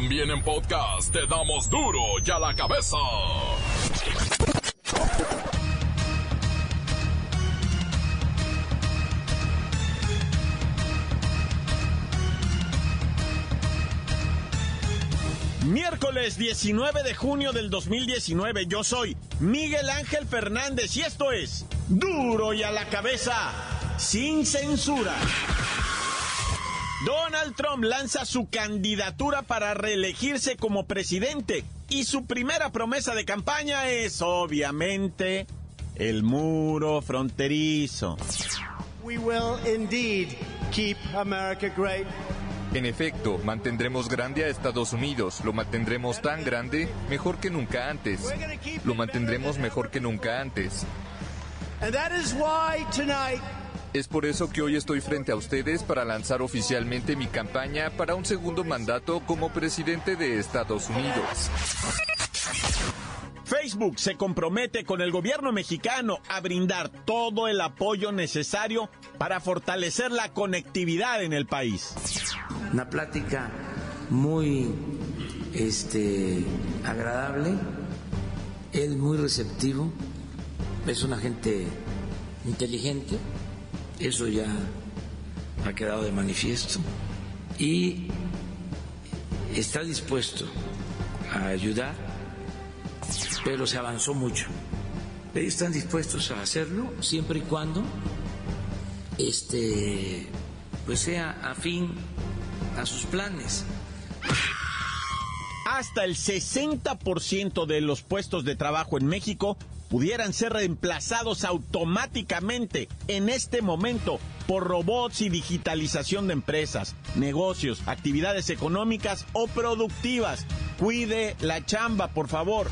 También en podcast te damos duro y a la cabeza. Miércoles 19 de junio del 2019, yo soy Miguel Ángel Fernández y esto es Duro y a la cabeza, sin censura. Donald Trump lanza su candidatura para reelegirse como presidente y su primera promesa de campaña es obviamente el muro fronterizo. We will indeed keep America great. En efecto, mantendremos grande a Estados Unidos. Lo mantendremos tan grande, mejor que nunca antes. Lo mantendremos mejor que nunca antes. And that is why tonight Es por eso que hoy estoy frente a ustedes para lanzar oficialmente mi campaña para un segundo mandato como presidente de Estados Unidos. Facebook se compromete con el gobierno mexicano a brindar todo el apoyo necesario para fortalecer la conectividad en el país. Una plática muy este, agradable, él muy receptivo, es una gente inteligente, eso ya ha quedado de manifiesto, y está dispuesto a ayudar, pero se avanzó mucho. Ellos están dispuestos a hacerlo siempre y cuando este, pues sea afín a sus planes. Hasta el 60% de los puestos de trabajo en México pudieran ser reemplazados automáticamente en este momento por robots y digitalización de empresas, negocios, actividades económicas o productivas. Cuide la chamba, por favor.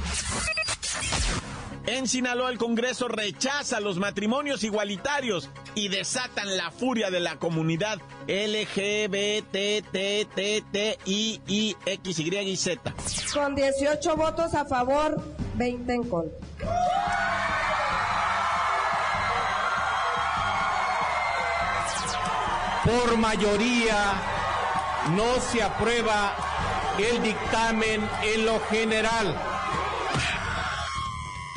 En Sinaloa el Congreso rechaza los matrimonios igualitarios y desatan la furia de la comunidad LGBTTTTIIXYZ. Con 18 votos a favor, 20 en contra. Por mayoría no se aprueba el dictamen en lo general.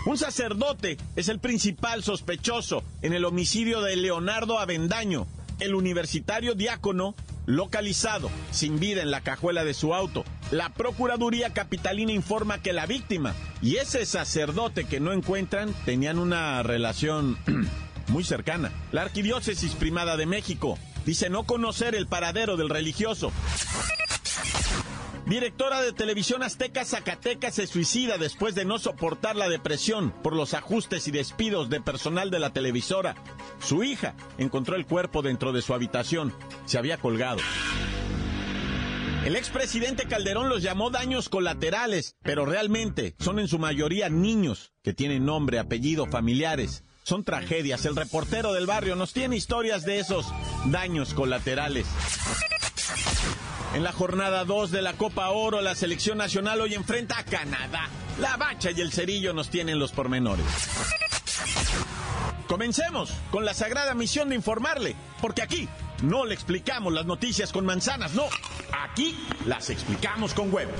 Un sacerdote es el principal sospechoso en el homicidio de Leonardo Avendaño, el universitario diácono localizado sin vida en la cajuela de su auto. La Procuraduría Capitalina informa que la víctima y ese sacerdote que no encuentran tenían una relación muy cercana. La Arquidiócesis Primada de México dice no conocer el paradero del religioso. Directora de Televisión Azteca Zacatecas se suicida después de no soportar la depresión por los ajustes y despidos de personal de la televisora. Su hija encontró el cuerpo dentro de su habitación. Se había colgado. El expresidente Calderón los llamó daños colaterales, pero realmente son en su mayoría niños que tienen nombre, apellido, familiares. Son tragedias. El reportero del barrio nos tiene historias de esos daños colaterales. En la jornada 2 de la Copa Oro, la selección nacional hoy enfrenta a Canadá. La bacha y el cerillo nos tienen los pormenores. Comencemos con la sagrada misión de informarle, porque aquí no le explicamos las noticias con manzanas, no, aquí las explicamos con huevos.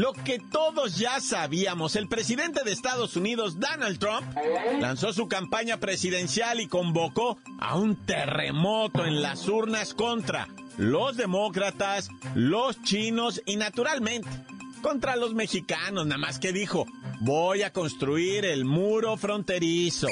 Lo que todos ya sabíamos, el presidente de Estados Unidos, Donald Trump, lanzó su campaña presidencial y convocó a un terremoto en las urnas contra los demócratas, los chinos y naturalmente contra los mexicanos, nada más que dijo, voy a construir el muro fronterizo.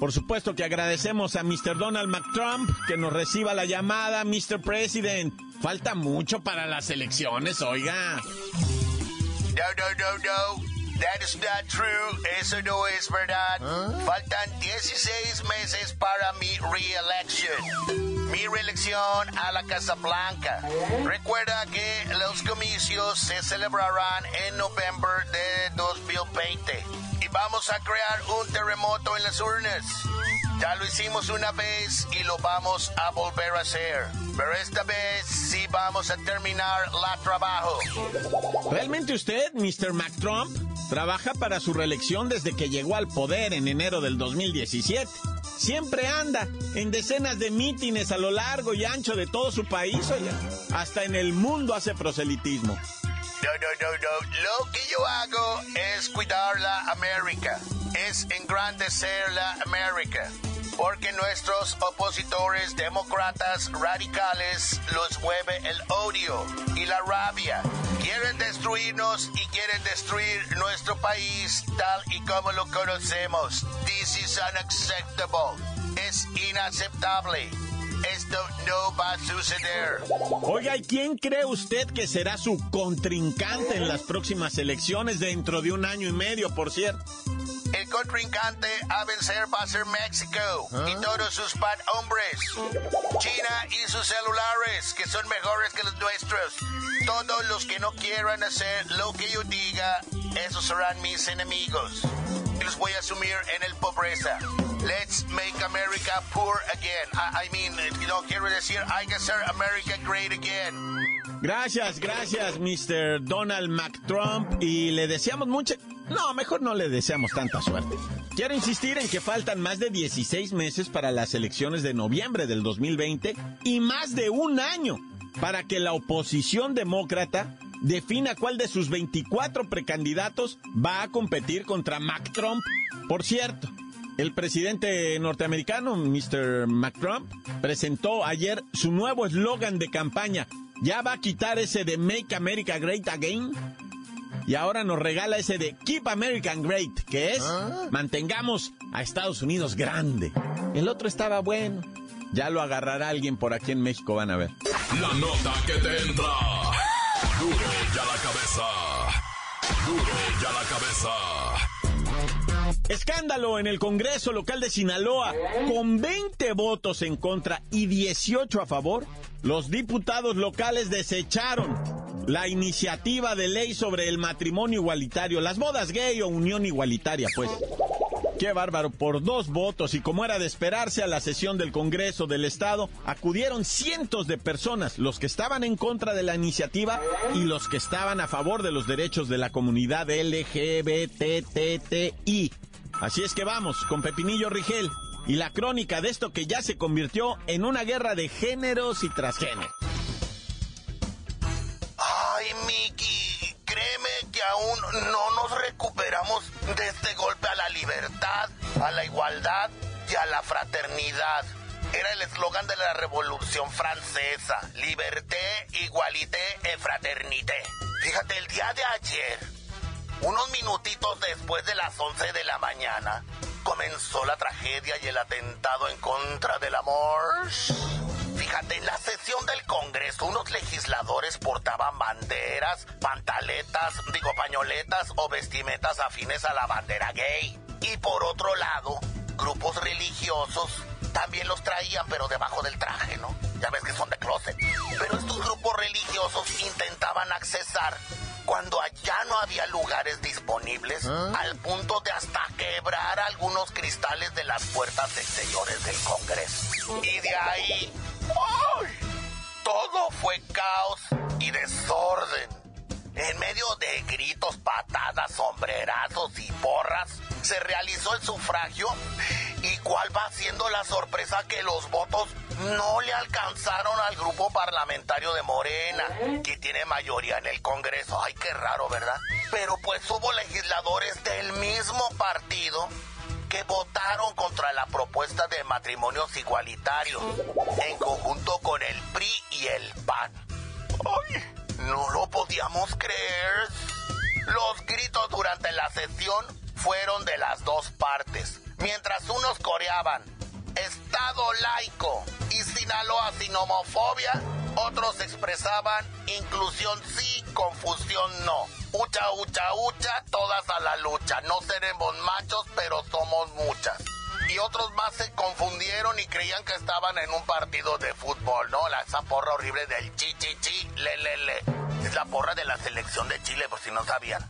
Por supuesto que agradecemos a Mr. Donald McTrump que nos reciba la llamada, Mr. President. Falta mucho para las elecciones, oiga. No, no, no, no. That is not true. Eso no es verdad. Faltan 16 meses para mi reelección. mi reelección a la Casa Blanca. Recuerda que los comicios se celebrarán en noviembre de 2020 y vamos a crear un terremoto en las urnas. Ya lo hicimos una vez y lo vamos a volver a hacer. Pero esta vez sí vamos a terminar la trabajo. ¿Realmente usted, Mr. McTrump, trabaja para su reelección desde que llegó al poder en enero del 2017? Siempre anda en decenas de mítines a lo largo y ancho de todo su país, oye. Hasta en el mundo hace proselitismo. No, no, no, no. Lo que yo hago es cuidar la América. Es engrandecer la América. Porque nuestros opositores demócratas radicales los mueve el odio y la rabia. Quieren destruirnos y quieren destruir nuestro país tal y como lo conocemos. This is unacceptable. Es inaceptable. Esto no va a suceder. Oiga, ¿y quién cree usted que será su contrincante en las próximas elecciones dentro de un año y medio, por cierto? El contrincante a vencer va a ser México y todos sus bad hombres. China y sus celulares, que son mejores que los nuestros. Todos los que no quieran hacer lo que yo diga, esos serán mis enemigos. Y los voy a sumir en el pobreza. Let's make America poor again. I, I mean, you know, quiero decir, hay que hacer America great again. Gracias, gracias, Mr. Donald McTrump. Y le deseamos mucha... No, mejor no le deseamos tanta suerte. Quiero insistir en que faltan más de 16 meses para las elecciones de noviembre del 2020 y más de un año para que la oposición demócrata defina cuál de sus 24 precandidatos va a competir contra McTrump. Por cierto, el presidente norteamericano, Mr. McTrump, presentó ayer su nuevo eslogan de campaña. Ya va a quitar ese de Make America Great Again. Y ahora nos regala ese de Keep American Great, que es mantengamos a Estados Unidos grande. El otro estaba bueno. Ya lo agarrará alguien por aquí en México, van a ver. La nota que te entra. Duro ya la cabeza. Duro ya la cabeza. Escándalo en el Congreso local de Sinaloa. Con 20 votos en contra y 18 a favor, los diputados locales desecharon la iniciativa de ley sobre el matrimonio igualitario, las bodas gay o unión igualitaria, pues. Qué bárbaro, por dos votos y como era de esperarse a la sesión del Congreso del Estado, acudieron cientos de personas, los que estaban en contra de la iniciativa y los que estaban a favor de los derechos de la comunidad LGBTTI. Así es que vamos con Pepinillo Rigel y la crónica de esto que ya se convirtió en una guerra de géneros y transgéneros. No nos recuperamos de este golpe a la libertad, a la igualdad y a la fraternidad. Era el eslogan de la Revolución Francesa. Liberté, igualité et fraternité. Fíjate, el día de ayer, unos minutitos después de las 11 de la mañana, comenzó la tragedia y el atentado en contra del amor. Fíjate, en la sesión del Congreso, unos legisladores portaban banderas, pantaletas, digo, pañoletas o vestimentas afines a la bandera gay. Y por otro lado, grupos religiosos también los traían, pero debajo del traje, ¿no? Ya ves que son de closet. Pero estos grupos religiosos intentaban accesar cuando allá no había lugares disponibles, al punto de hasta quebrar algunos cristales de las puertas exteriores del Congreso. Y de ahí, ¡ay! todo fue caos y desorden. En medio de gritos, patadas, sombrerazos y porras, se realizó el sufragio. ¿Y cuál va siendo la sorpresa que los votos no le alcanzaron al grupo parlamentario de Morena, que tiene mayoría en el Congreso? Ay, qué raro, ¿verdad? Pero pues hubo legisladores del mismo partido votaron contra la propuesta de matrimonios igualitarios, en conjunto con el PRI y el PAN. ¡Ay! No lo podíamos creer. Los gritos durante la sesión fueron de las dos partes. Mientras unos coreaban Estado laico y Sinaloa sin homofobia, otros expresaban inclusión sí, confusión no. Ucha, ucha, ucha, todas a la lucha. No seremos machos, pero creían que estaban en un partido de fútbol, ¿no? La, esa porra horrible del chi, chi, chi, le, le, le. Es la porra de la selección de Chile, por si no sabían.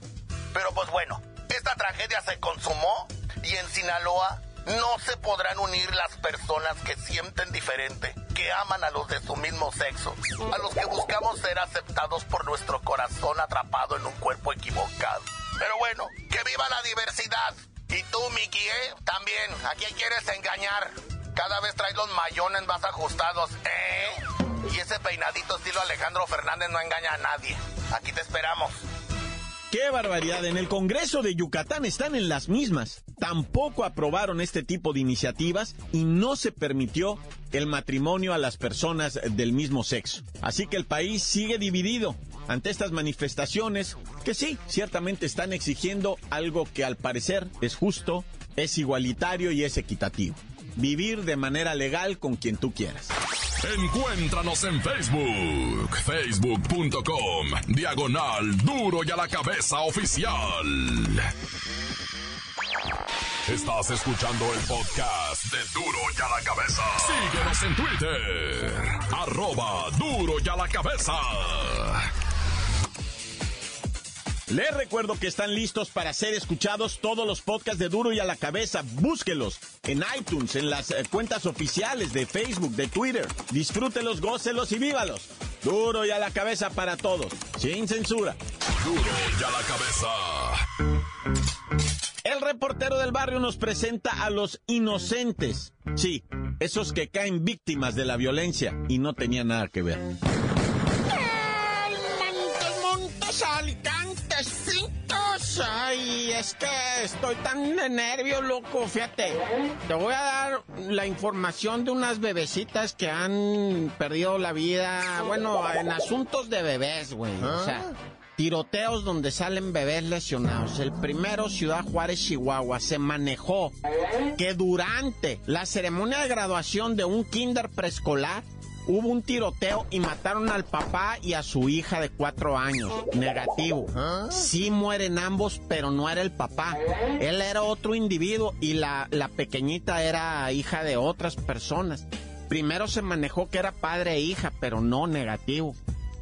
Pero pues bueno, esta tragedia se consumó y en Sinaloa no se podrán unir las personas que sienten diferente, que aman a los de su mismo sexo, a los que buscamos ser aceptados por nuestro corazón atrapado en un cuerpo equivocado. Pero bueno, que viva la diversidad. Y tú, Miki, ¿eh? También, ¿a quién quieres engañar? Cada vez traes los mayones más ajustados, ¿eh? Y ese peinadito estilo Alejandro Fernández no engaña a nadie. Aquí te esperamos. ¡Qué barbaridad! En el Congreso de Yucatán están en las mismas. Tampoco aprobaron este tipo de iniciativas y no se permitió el matrimonio a las personas del mismo sexo. Así que el país sigue dividido ante estas manifestaciones que sí, ciertamente están exigiendo algo que al parecer es justo, es igualitario y es equitativo. Vivir de manera legal con quien tú quieras. Encuéntranos en Facebook, facebook.com, diagonal duro y a la cabeza oficial. Estás escuchando el podcast de Duro y a la cabeza. Síguenos en Twitter, arroba duro y a la cabeza. Les recuerdo que están listos para ser escuchados todos los podcasts de Duro y a la cabeza. Búsquelos en iTunes, en las eh, cuentas oficiales de Facebook, de Twitter. Disfrútelos, gócelos y vívalos. Duro y a la cabeza para todos, sin censura. Duro y a la cabeza. El reportero del barrio nos presenta a los inocentes. Sí, esos que caen víctimas de la violencia y no tenían nada que ver. Ay, es que estoy tan de nervio, loco. Fíjate, te voy a dar la información de unas bebecitas que han perdido la vida, bueno, en asuntos de bebés, güey. O sea, tiroteos donde salen bebés lesionados. El primero, Ciudad Juárez, Chihuahua, se manejó que durante la ceremonia de graduación de un kinder preescolar, hubo un tiroteo y mataron al papá y a su hija de cuatro años. Negativo. Sí mueren ambos, pero no era el papá. Él era otro individuo y la, la pequeñita era hija de otras personas. Primero se manejó que era padre e hija, pero no negativo.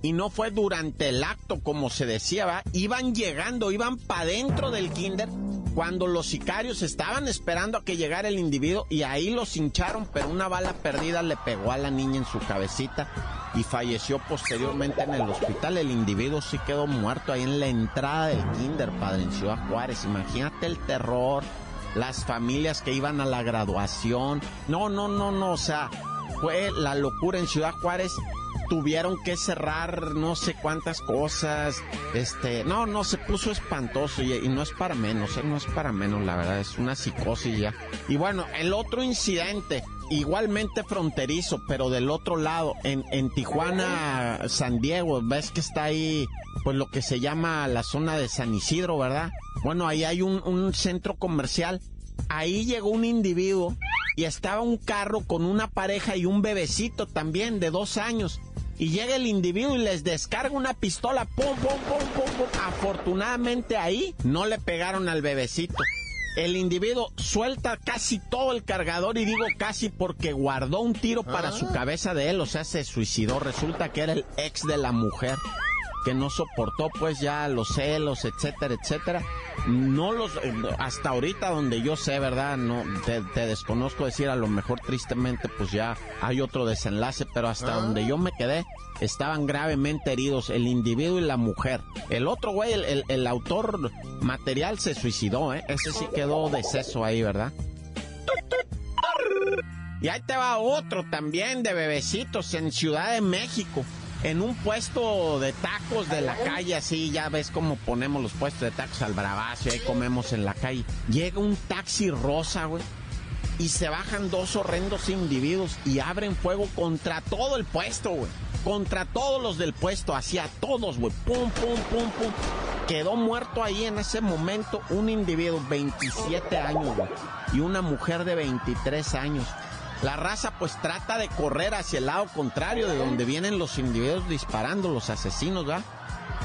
Y no fue durante el acto, como se decía, ¿va? Iban llegando, iban para dentro del kinder cuando los sicarios estaban esperando a que llegara el individuo y ahí los hincharon, pero una bala perdida le pegó a la niña en su cabecita y falleció posteriormente en el hospital. El individuo sí quedó muerto ahí en la entrada del kinder, padre, en Ciudad Juárez. Imagínate el terror, las familias que iban a la graduación. No, no, no, no, o sea, fue la locura en Ciudad Juárez tuvieron que cerrar no sé cuántas cosas. Este, no, no, se puso espantoso y, no es para menos, ¿eh? no es para menos, la verdad, es una psicosis ya. Y bueno, el otro incidente, igualmente fronterizo, pero del otro lado, en, en Tijuana, San Diego, ves que está ahí, pues lo que se llama la zona de San Isidro, ¿verdad? Bueno, ahí hay un, un centro comercial. Ahí llegó un individuo y estaba un carro con una pareja y un bebecito también de dos años y llega el individuo y les descarga una pistola, pum, pum, pum, pum, pum. Afortunadamente ahí no le pegaron al bebecito. El individuo suelta casi todo el cargador y digo casi porque guardó un tiro para su ah. cabeza de él, o sea, se suicidó. Resulta que era el ex de la mujer que no soportó pues ya los celos, etcétera, etcétera. No los, eh, hasta ahorita donde yo sé, ¿verdad? No, te, desconozco decir, a lo mejor tristemente pues ya hay otro desenlace, pero hasta ah. donde yo me quedé estaban gravemente heridos el individuo y la mujer. El otro güey, el, el, autor material se suicidó, ¿eh? Ese sí quedó deceso ahí, ¿verdad? Y ahí te va otro también de bebecitos en Ciudad de México en un puesto de tacos de la calle, así, ya ves cómo ponemos los puestos de tacos al bravazo y ahí comemos en la calle. Llega un taxi rosa, güey, y se bajan dos horrendos individuos y abren fuego contra todo el puesto, güey. Contra todos los del puesto, hacia todos, güey. Pum, pum, pum, pum. Quedó muerto ahí en ese momento un individuo, 27 años, güey, y una mujer de 23 años. La raza pues trata de correr hacia el lado contrario de donde vienen los individuos disparando, los asesinos, ¿va?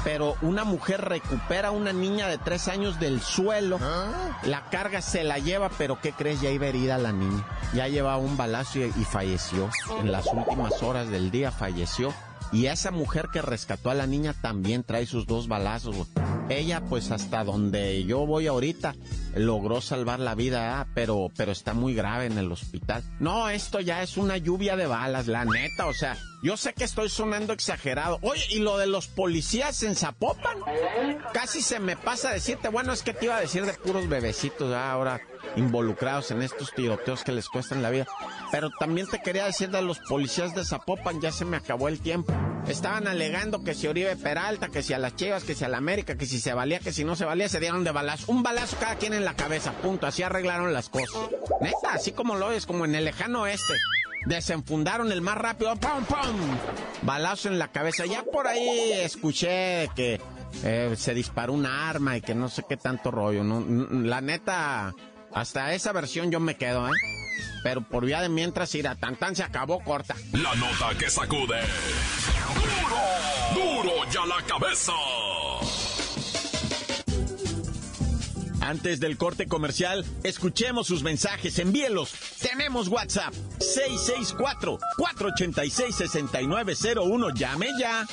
pero una mujer recupera a una niña de tres años del suelo, ¿Ah? la carga se la lleva, pero ¿qué crees? Ya iba herida la niña. Ya llevaba un balazo y, y falleció. En las últimas horas del día falleció. Y esa mujer que rescató a la niña también trae sus dos balazos. Ella, pues hasta donde yo voy ahorita, logró salvar la vida, ah, pero, pero está muy grave en el hospital. No, esto ya es una lluvia de balas, la neta, o sea, yo sé que estoy sonando exagerado. Oye, ¿y lo de los policías en Zapopan? Casi se me pasa decirte, bueno, es que te iba a decir de puros bebecitos ah, ahora involucrados en estos tiroteos que les cuestan la vida. Pero también te quería decir de los policías de Zapopan, ya se me acabó el tiempo. Estaban alegando que si Oribe Peralta, que si a las Chivas, que si a la América, que si se valía, que si no se valía, se dieron de balazo. Un balazo cada quien en la cabeza, punto. Así arreglaron las cosas. Neta, así como lo es, como en el lejano oeste. Desenfundaron el más rápido, ¡pum, pum! Balazo en la cabeza. Ya por ahí escuché que eh, se disparó un arma y que no sé qué tanto rollo. La neta, hasta esa versión yo me quedo, ¿eh? Pero por vía de mientras, ir a tan tan se acabó corta. La nota que sacude. ¡Duro! ¡Duro ya la cabeza! Antes del corte comercial, escuchemos sus mensajes, envíelos. Tenemos WhatsApp 664-486-6901. Llame ya.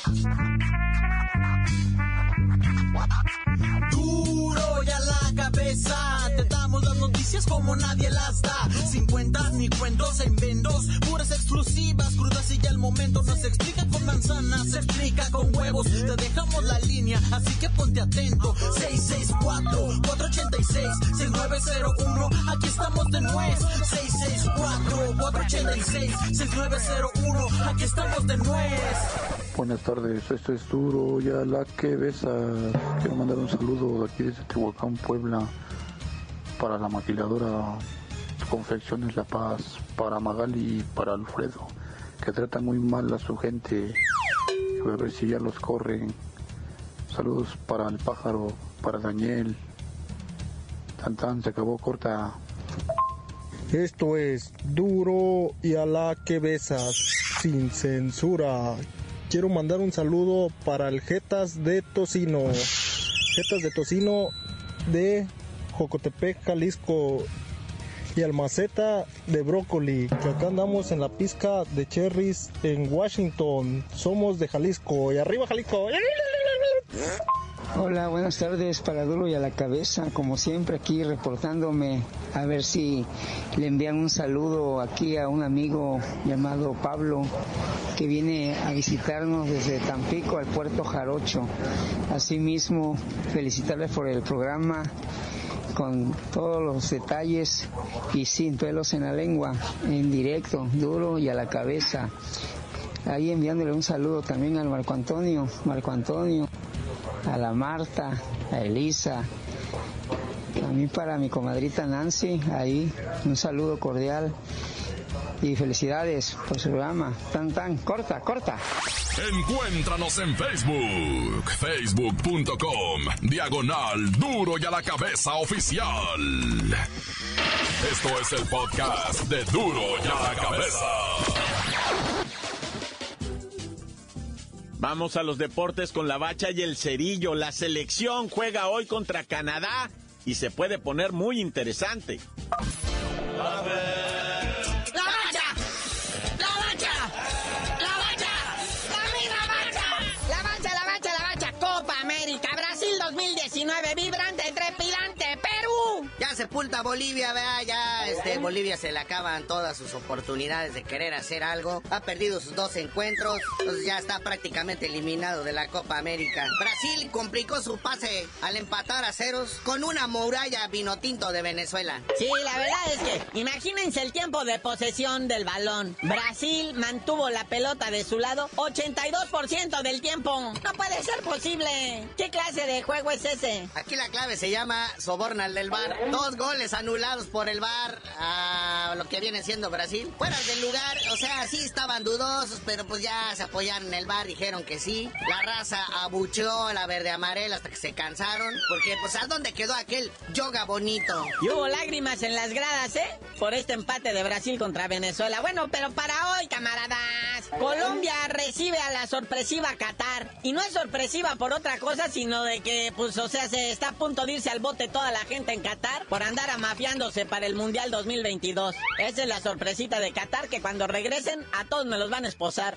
Duro ya la cabeza, noticias como nadie las da. Sin cuentas ni cuentos en vendos, puras exclusivas, crudas y ya el momento no se explica con manzanas, se explica con huevos. Te dejamos la línea, así que ponte atento. 664-486-6901, aquí estamos de nuez. 664-486-6901, aquí estamos de nuez. Buenas tardes, esto es duro, ya la que besa. Quiero mandar un saludo de aquí desde Tehuacán, Puebla, para la maquiladora Confecciones La Paz, para Magali y para Alfredo, que tratan muy mal a su gente. Ver si ya los corren. Saludos para el pájaro, para Daniel. Tan tan, se acabó corta. Esto es duro y a la que besas, sin censura. Quiero mandar un saludo para el Jetas de Tocino. Jetas de Tocino de Jocotepec, Jalisco. Y Almaceta de Brócoli, que acá andamos en la pizca de cherries en Washington. Somos de Jalisco. Y arriba Jalisco. Hola, buenas tardes para Duro y a la cabeza, como siempre aquí reportándome a ver si le envían un saludo aquí a un amigo llamado Pablo que viene a visitarnos desde Tampico al puerto Jarocho. Asimismo, felicitarle por el programa con todos los detalles y sin pelos en la lengua, en directo, duro y a la cabeza. Ahí enviándole un saludo también al Marco Antonio, Marco Antonio, a la Marta, a Elisa, también para mi comadrita Nancy, ahí un saludo cordial y felicidades por su programa. Tan tan, corta, corta. Encuéntranos en Facebook, facebook.com, diagonal duro y a la cabeza oficial. Esto es el podcast de duro y a la cabeza. Vamos a los deportes con la bacha y el cerillo. La selección juega hoy contra Canadá y se puede poner muy interesante. ¡La bacha! 2019, vibrante, trepidante, Perú. Ya sepulta Bolivia, vea, ya este, Bolivia se le acaban todas sus oportunidades de querer hacer algo. Ha perdido sus dos encuentros, entonces ya está prácticamente eliminado de la Copa América. Brasil complicó su pase al empatar a ceros con una muralla vinotinto de Venezuela. Sí, la verdad es que imagínense el tiempo de posesión del balón. Brasil mantuvo la pelota de su lado 82% del tiempo. No puede ser posible. ¿Qué clase de juego es ese? Aquí la clave se llama soborna al del bar. Dos goles anulados por el VAR a lo que viene siendo Brasil. Fuera del lugar, o sea, sí estaban dudosos, pero pues ya se apoyaron en el VAR, dijeron que sí. La raza abucheó la verde amarela hasta que se cansaron, porque pues a dónde quedó aquel yoga bonito. Hubo lágrimas en las gradas, ¿eh? Por este empate de Brasil contra Venezuela. Bueno, pero para hoy, camaradas, Colombia recibe a la sorpresiva Qatar. Y no es sorpresiva por otra cosa, sino de que, pues, o sea, se está a punto de irse al bote toda la gente en Qatar por andar amafiándose para el Mundial 2022. Esa es la sorpresita de Qatar, que cuando regresen a todos me los van a esposar.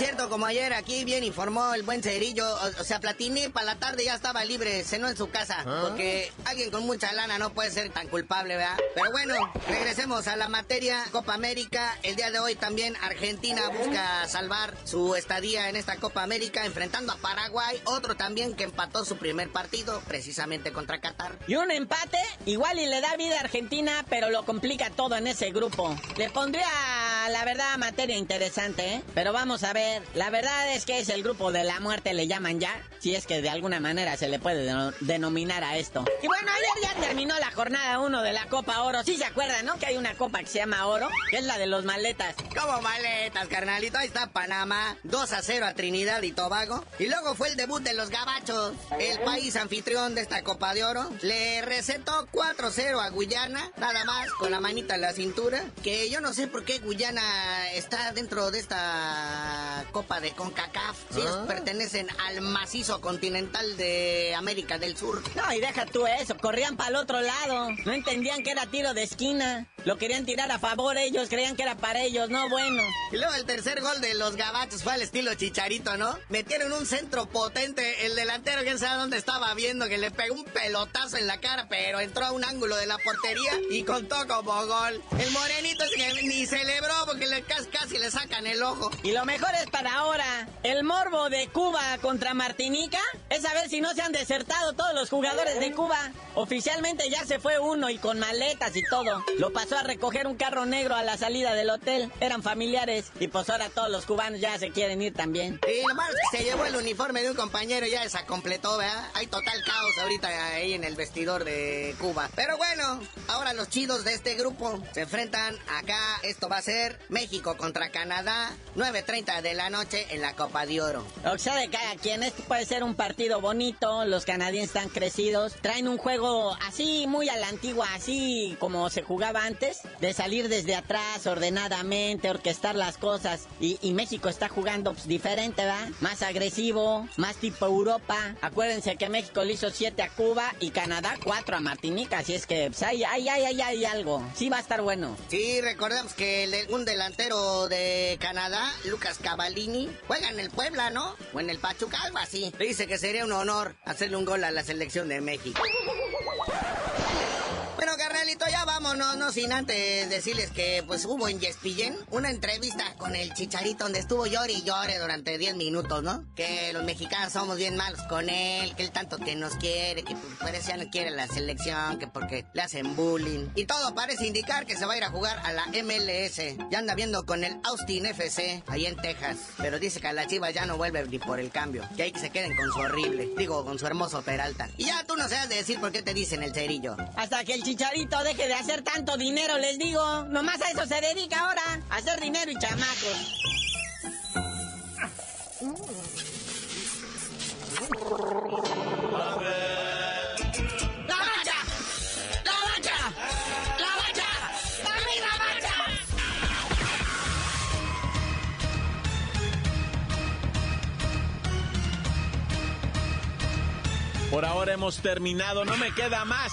Cierto, como ayer aquí bien informó el buen Cerillo, o, sea, Platini para la tarde ya estaba libre, cenó en su casa, porque alguien con mucha lana no puede ser tan culpable, ¿verdad? Pero bueno, regresemos a la materia Copa América. El día de hoy también Argentina busca salvar su estadía en esta Copa América enfrentando a Paraguay, otro también que empató su primer partido precisamente contra Qatar. Y un empate, igual y le da vida a Argentina, pero lo complica todo en ese grupo. Le pondría, la verdad, materia interesante, ¿eh? Pero vamos a ver, la verdad es que es el grupo de la muerte, le llaman ya, si es que de alguna manera se le puede deno- denominar a esto. Y bueno, ayer ya terminó la jornada 1 de la Copa Oro. Sí se acuerdan, ¿no? Que hay una copa que se llama Oro, que es la de los maletas. Como maletas, carnalito. Ahí está Panamá. 2 a 0 a Trinidad y Tobago. Y luego fue el debut de los gabachos. El país anfitrión de esta Copa de Oro. Le recetó 4-0 a Guyana. Nada más, con la manita en la cintura. Que yo no sé por qué Guyana está dentro de esta Copa de CONCACAF. Si ellos pertenecen al macizo continental de América del Sur. No, y deja tú eso, corrían para el otro lado. No entendían que era tiro de esquina. Lo querían tirar a favor ellos, creían que era para ellos. No, bueno. Y luego el tercer gol de los gabachos fue al estilo chicharito, ¿no? Metieron un centro potente. El delantero, quién sabe dónde estaba viendo, que le pegó un pelotazo en la cara, pero entró a un ángulo de la portería y contó como gol. El morenito es que ni celebró porque le, casi, casi le sacan el ojo. Y lo mejor es para ahora. El morbo de Cuba contra Martinica es saber si no se han desertado todos los jugadores de Cuba. Oficialmente ya se fue uno y con maletas y todo. Lo pasó a recoger un carro negro a la salida del hotel. Eran familiares y pues ahora todos los cubanos ya se quieren ir también. Y lo malo es que se llevó el uniforme de un compañero y ya se completó, ¿verdad? Hay total caos ahorita ahí en el vestidor de Cuba. Pero bueno, ahora los chidos de este grupo se enfrentan acá. Esto va a ser México contra Canadá, 9.30 de la noche en la Copa de Oro. O sea, de cada quien, este puede ser un partido bonito, los canadienses están crecidos, traen un juego así, muy a la antigua, así como se jugaba antes, de salir desde atrás ordenadamente, orquestar las cosas, y, y México está jugando pues, diferente, ¿verdad? Más agresivo, más tipo Europa. Acuérdense que México le hizo 7 a Cuba y Canadá 4 a Martinica, así es que pues, hay, hay, hay, hay, algo. Sí va a estar bueno. Sí, recordemos que el un delantero de Canadá, Lucas Cavallini, juega en el Puebla, ¿no? O en el Pachuca, algo así. Dice que sería un honor hacerle un gol a la selección de México. Ya vámonos, no sin antes decirles que pues hubo en Yespillén una entrevista con el Chicharito donde estuvo llore y llore durante 10 minutos, ¿no? Que los mexicanos somos bien malos con él, que él tanto que nos quiere, que pues, parece ya no quiere la selección, que porque le hacen bullying. Y todo parece indicar que se va a ir a jugar a la MLS. Ya anda viendo con el Austin FC, ahí en Texas. Pero dice que a la Chivas ya no vuelve ni por el cambio. Que hay que se queden con su horrible, digo, con su hermoso Peralta. Y ya tú no de decir por qué te dicen el cerillo. Hasta que el chicharito deje de hacer tanto dinero, les digo. Nomás a eso se dedica ahora, hacer dinero y chamacos. Por ahora hemos terminado, no me queda más